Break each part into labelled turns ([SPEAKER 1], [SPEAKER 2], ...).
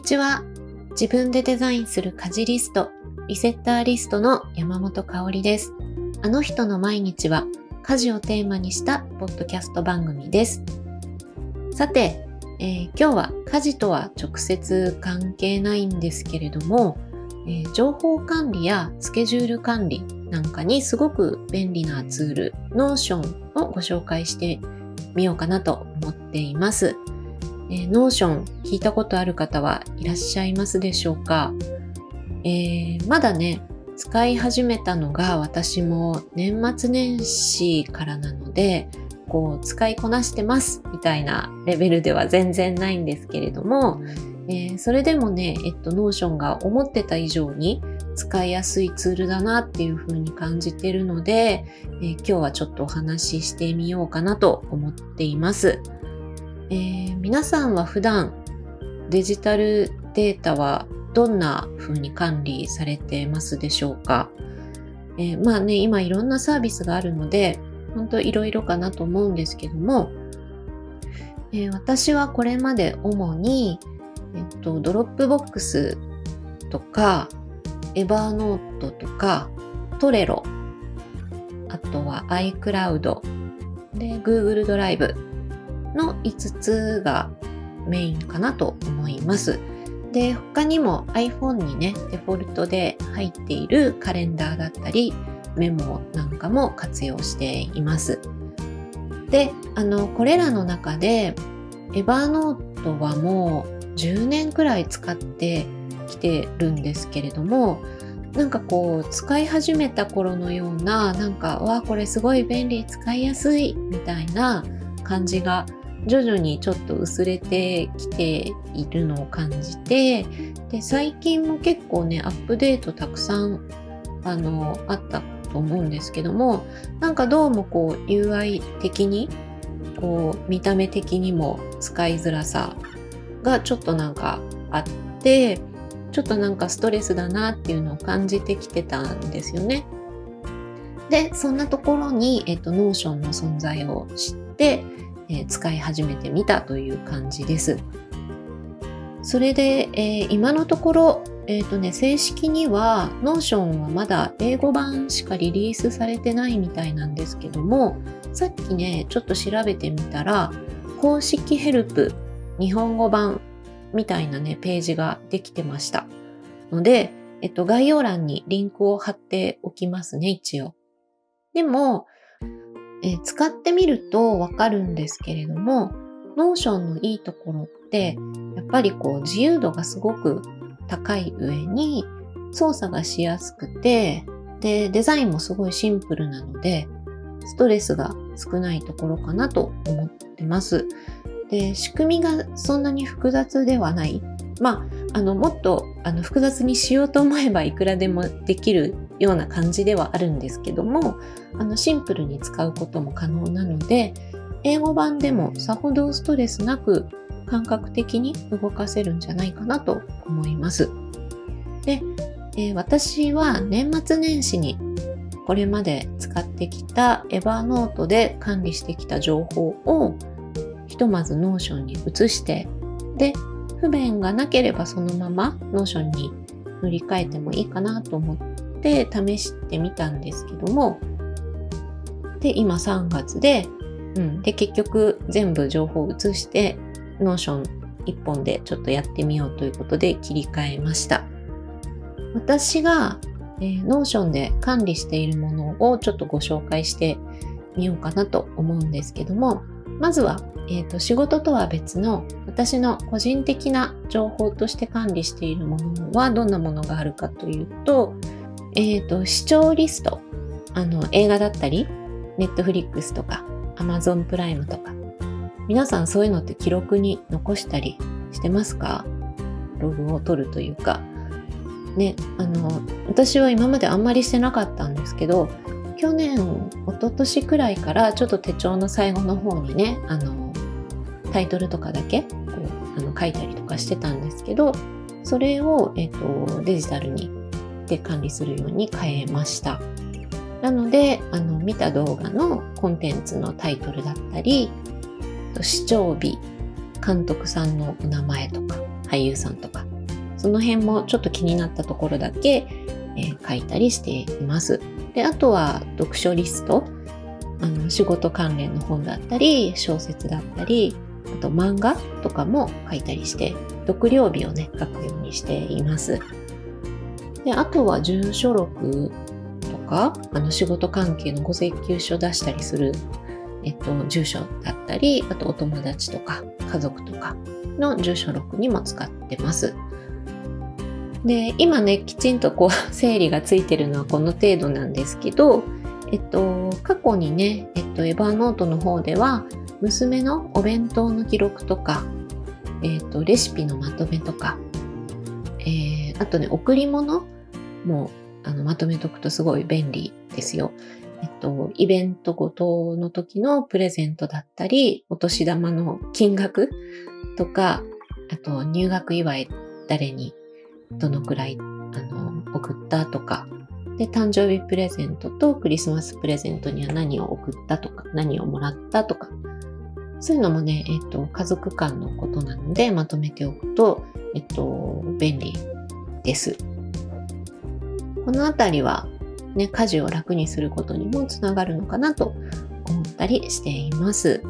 [SPEAKER 1] にちは。自分でデザインする家事リスト、リセッターリストの山本香里です。あの人の毎日は家事をテーマにしたポッドキャスト番組です。さて、えー、今日は家事とは直接関係ないんですけれども、えー、情報管理やスケジュール管理なんかにすごく便利なツール、Notion をご紹介してみようかなと思っています。えー、Notion 聞いたことある方はいらっしゃいますでしょうか、えー、まだね、使い始めたのが私も年末年始からなので、こう使いこなしてますみたいなレベルでは全然ないんですけれども、えー、それでもね、えっと、Notion が思ってた以上に使いやすいツールだなっていう風に感じてるので、えー、今日はちょっとお話ししてみようかなと思っています。えー、皆さんは普段デジタルデータはどんな風に管理されてますでしょうか、えー、まあね、今いろんなサービスがあるので、本当いろいろかなと思うんですけども、えー、私はこれまで主に、えっと、 Dropbox とか、エバーノートとか、トレロ、あとは iCloud、で、Google ドライブの5つがメインかなと思います。で、他にも iPhone にね、デフォルトで入っているカレンダーだったり、メモなんかも活用しています。で、あの、これらの中で、エバーノートはもう10年くらい使ってきてるんですけれども、なんかこう、使い始めた頃のような、なんか、わあこれすごい便利、使いやすい、みたいな感じが徐々にちょっと薄れてきているのを感じてで最近も結構ねアップデートたくさんあのあったと思うんですけどもなんかどうもこう UI 的にこう見た目的にも使いづらさがちょっとなんかあってちょっとなんかストレスだなっていうのを感じてきてたんですよね。でそんなところに、えっと、Notion の存在を知ってえ、使い始めてみたという感じです。それで、えー、今のところ、えーとね、正式には Notion はまだ英語版しかリリースされてないみたいなんですけどもさっきねちょっと調べてみたら公式ヘルプ日本語版みたいなねページができてましたので、えっと、概要欄にリンクを貼っておきますね一応でもえー、使ってみるとわかるんですけれども、 Notion のいいところって、やっぱりこう自由度がすごく高い上に操作がしやすくて、で、デザインもすごいシンプルなので、ストレスが少ないところかなと思ってます。で、仕組みがそんなに複雑ではない。まあ、あの、もっとあの複雑にしようと思えばいくらでもできるような感じではあるんですけどもあのシンプルに使うことも可能なので英語版でもさほどストレスなく感覚的に動かせるんじゃないかなと思います。で、えー、私は年末年始にこれまで使ってきた Evernote で管理してきた情報をひとまず Notion に移してで不便がなければそのまま Notion に乗り換えてもいいかなと思って試してみたんですけども、で、今3月で、うん、で、結局全部情報を移して、 Notion 1本でちょっとやってみようということで切り替えました。私が、えー、 Notion で管理しているものをちょっとご紹介してみようかなと思うんですけども、まずは、えーと、仕事とは別の私の個人的な情報として管理しているものはどんなものがあるかというと、えっ、ー、と、視聴リスト、あの、映画だったり、 Netflix とか、アマゾンプライムとか、皆さんそういうのって記録に残したりしてますか？ログを取るというか。ね、あの、私は今まであんまりしてなかったんですけど、去年、一昨年くらいからちょっと手帳の最後の方にね、あの、タイトルとかだけこうあの書いたりとかしてたんですけど、それを、えっ、と、デジタルにで管理するように変えました。なので、あの、見た動画のコンテンツのタイトルだったり、視聴日、監督さんのお名前とか、俳優さんとか、その辺もちょっと気になったところだけ、えー、書いたりしています。で、あとは読書リスト。あの、仕事関連の本だったり、小説だったり、あと漫画とかも書いたりして、読量日をね、書くようにしています。で、あとは住所録とか、あの仕事関係のご請求書を出したりする、えっと、住所だったり、あとお友達とか家族とかの住所録にも使ってます。で、今ね、きちんとこう、整理がついてるのはこの程度なんですけど、えっと、過去にね、えっと、エバーノートの方では、娘のお弁当の記録とか、えっと、レシピのまとめとか、えー、あとね、贈り物もあのまとめとくとすごい便利ですよ。えっと、イベントごとの時のプレゼントだったり、お年玉の金額とか、あと入学祝い誰にどのくらいあの送ったとか、で、誕生日プレゼントとクリスマスプレゼントには何を送ったとか、何をもらったとか、そういうのもね、えっと、家族間のことなのでまとめておくと、えっと、便利です。このあたりは、ね、家事を楽にすることにもつながるのかなと思ったりしています。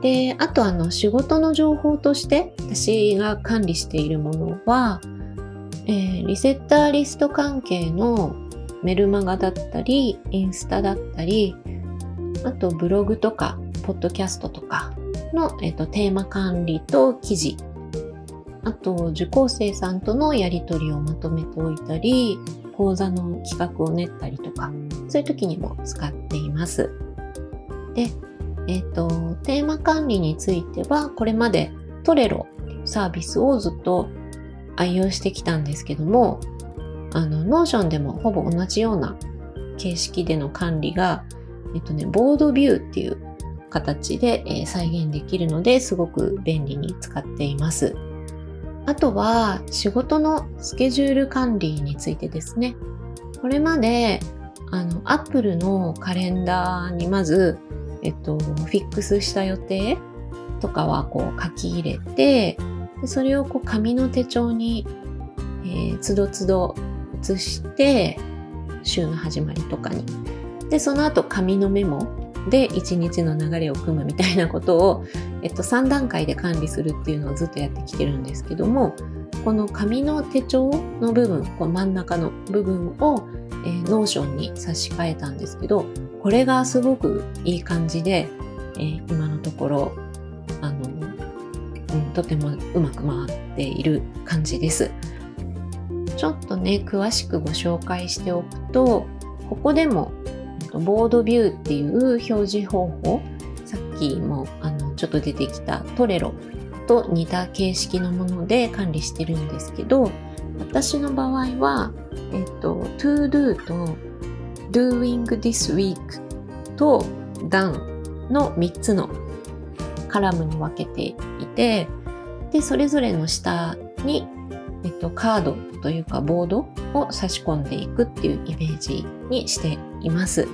[SPEAKER 1] で、あとあの仕事の情報として私が管理しているものは、えー、リセッターリスト関係のメルマガだったり、インスタだったり、あとブログとか、ポッドキャストとかの、えーと、テーマ管理と記事、あと受講生さんとのやり取りをまとめておいたり、講座の企画を練ったりとか、そういう時にも使っています。で、えっ、ー、と、テーマ管理については、これまで Trello サービスをずっと愛用してきたんですけども、あの、 Notion でもほぼ同じような形式での管理が、えっとね、ボードビューっていう形で、え、再現できるので、すごく便利に使っています。あとは仕事のスケジュール管理についてですね。これまであの Apple のカレンダーにまず、えっと、フィックスした予定とかはこう書き入れてでそれをこう紙の手帳に、えー、つどつど写して週の始まりとかにでその後紙のメモで一日の流れを組むみたいなことを、えっと、3段階で管理するっていうのをずっとやってきてるんですけどもこの紙の手帳の部分この真ん中の部分を、えー、 Notion に差し替えたんですけどこれがすごくいい感じで、えー、今のところあの、うん、とてもうまく回っている感じです。ちょっとね詳しくご紹介しておくとここでもボードビューっていう表示方法、さっきもちょっと出てきたトレロと似た形式のもので管理してるんですけど、私の場合は、えっと、to do と doing this week と done の3つのカラムに分けていて、で、それぞれの下に、えっと、カードというかボードを差し込んでいくっていうイメージにしています。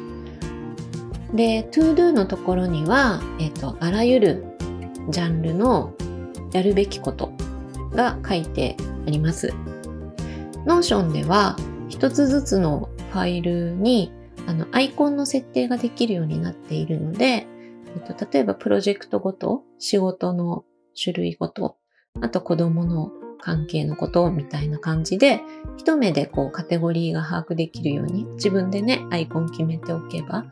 [SPEAKER 1] で、to do のところには、えっ、と、あらゆるジャンルのやるべきことが書いてあります。Notion では一つずつのファイルにあのアイコンの設定ができるようになっているので、えっと、例えばプロジェクトごと、仕事の種類ごと、あと子供の関係のことみたいな感じで、一目でこうカテゴリーが把握できるように自分でね、アイコン決めておけば、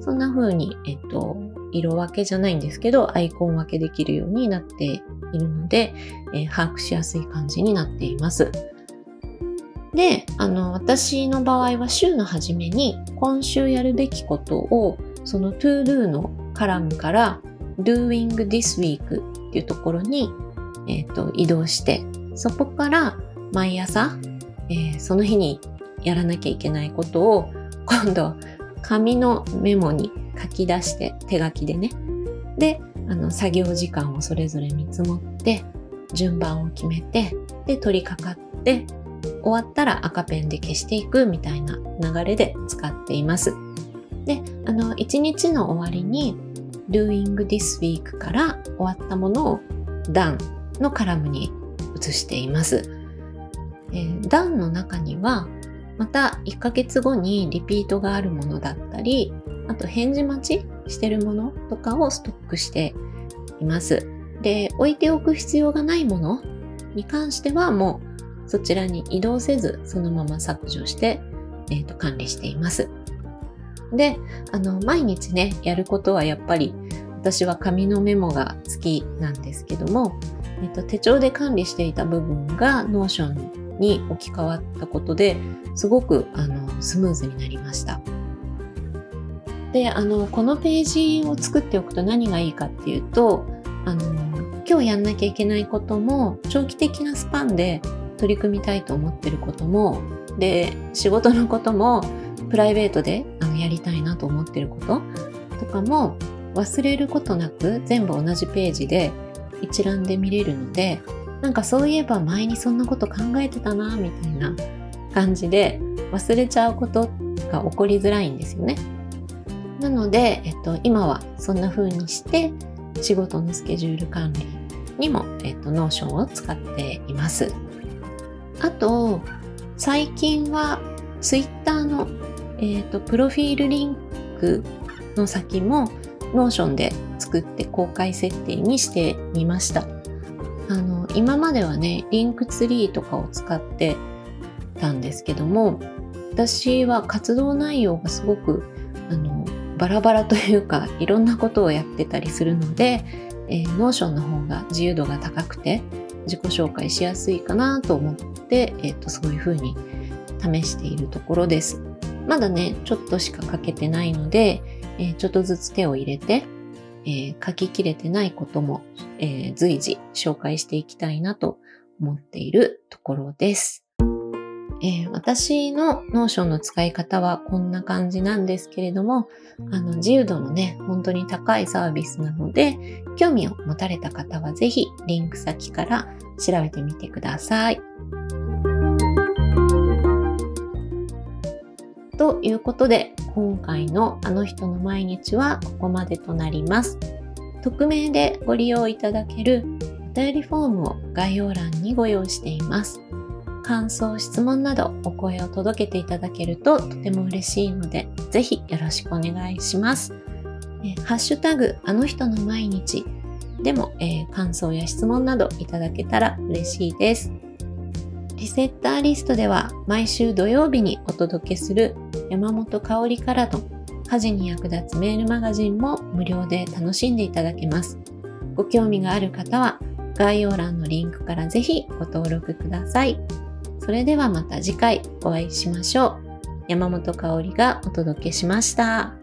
[SPEAKER 1] そんな風に、えっと、色分けじゃないんですけど、アイコン分けできるようになっているので、えー、把握しやすい感じになっています。で、あの、私の場合は週の初めに今週やるべきことを、その to do のカラムから doing this week っていうところに、えっ、ー、と、移動して、そこから毎朝、えー、その日にやらなきゃいけないことを今度紙のメモに書き出して手書きでね。で、あの作業時間をそれぞれ見積もって順番を決めてで取り掛かって終わったら赤ペンで消していくみたいな流れで使っています。で、あの1日の終わりに Doing this week から終わったものを Done のカラムに移しています。えー、段の中にはまた1ヶ月後にリピートがあるものだったり、あと返事待ちしてるものとかをストックしています。で、置いておく必要がないものに関してはもうそちらに移動せずそのまま削除して、えーと、管理しています。で、あの、毎日ね、やることはやっぱり私は紙のメモが好きなんですけども、えっと、手帳で管理していた部分が Notion に置き換わったことですごくあのスムーズになりました。で、あの、このページを作っておくと何がいいかっていうと、あの、今日やんなきゃいけないことも、長期的なスパンで取り組みたいと思ってることも、で、仕事のことも、プライベートであのやりたいなと思ってることとかも忘れることなく全部同じページで一覧で見れるので、なんかそういえば前にそんなこと考えてたな、みたいな感じで忘れちゃうことが起こりづらいんですよね。なので、えっと、今はそんな風にして仕事のスケジュール管理にも、えっと、 Notion を使っています。あと、最近は Twitter の、えっと、プロフィールリンクの先も Notion で作って公開設定にしてみました。あの、今まではね、 Linktree とかを使ってたんですけども、私は活動内容がすごく、あの、バラバラというか、いろんなことをやってたりするので、えー、 Notion の方が自由度が高くて、自己紹介しやすいかなと思って、えっ、と、そういうふうに試しているところです。まだね、ちょっとしか書けてないので、えー、ちょっとずつ手を入れて、えー、書ききれてないことも、えー、随時紹介していきたいなと思っているところです。えー、私の Notion の使い方はこんな感じなんですけれども、あの、自由度のね、本当に高いサービスなので、興味を持たれた方はぜひリンク先から調べてみてください。ということで、今回のあの人の毎日はここまでとなります。匿名でご利用いただけるお便りフォームを概要欄にご用意しています。感想、質問などお声を届けていただけるととても嬉しいので、ぜひよろしくお願いします。えハッシュタグ、あの人の毎日でも、えー、感想や質問などいただけたら嬉しいです。リセッターリストでは毎週土曜日にお届けする山本香里からの家事に役立つメールマガジンも無料で楽しんでいただけます。ご興味がある方は概要欄のリンクからぜひご登録ください。それではまた次回お会いしましょう。山本香里がお届けしました。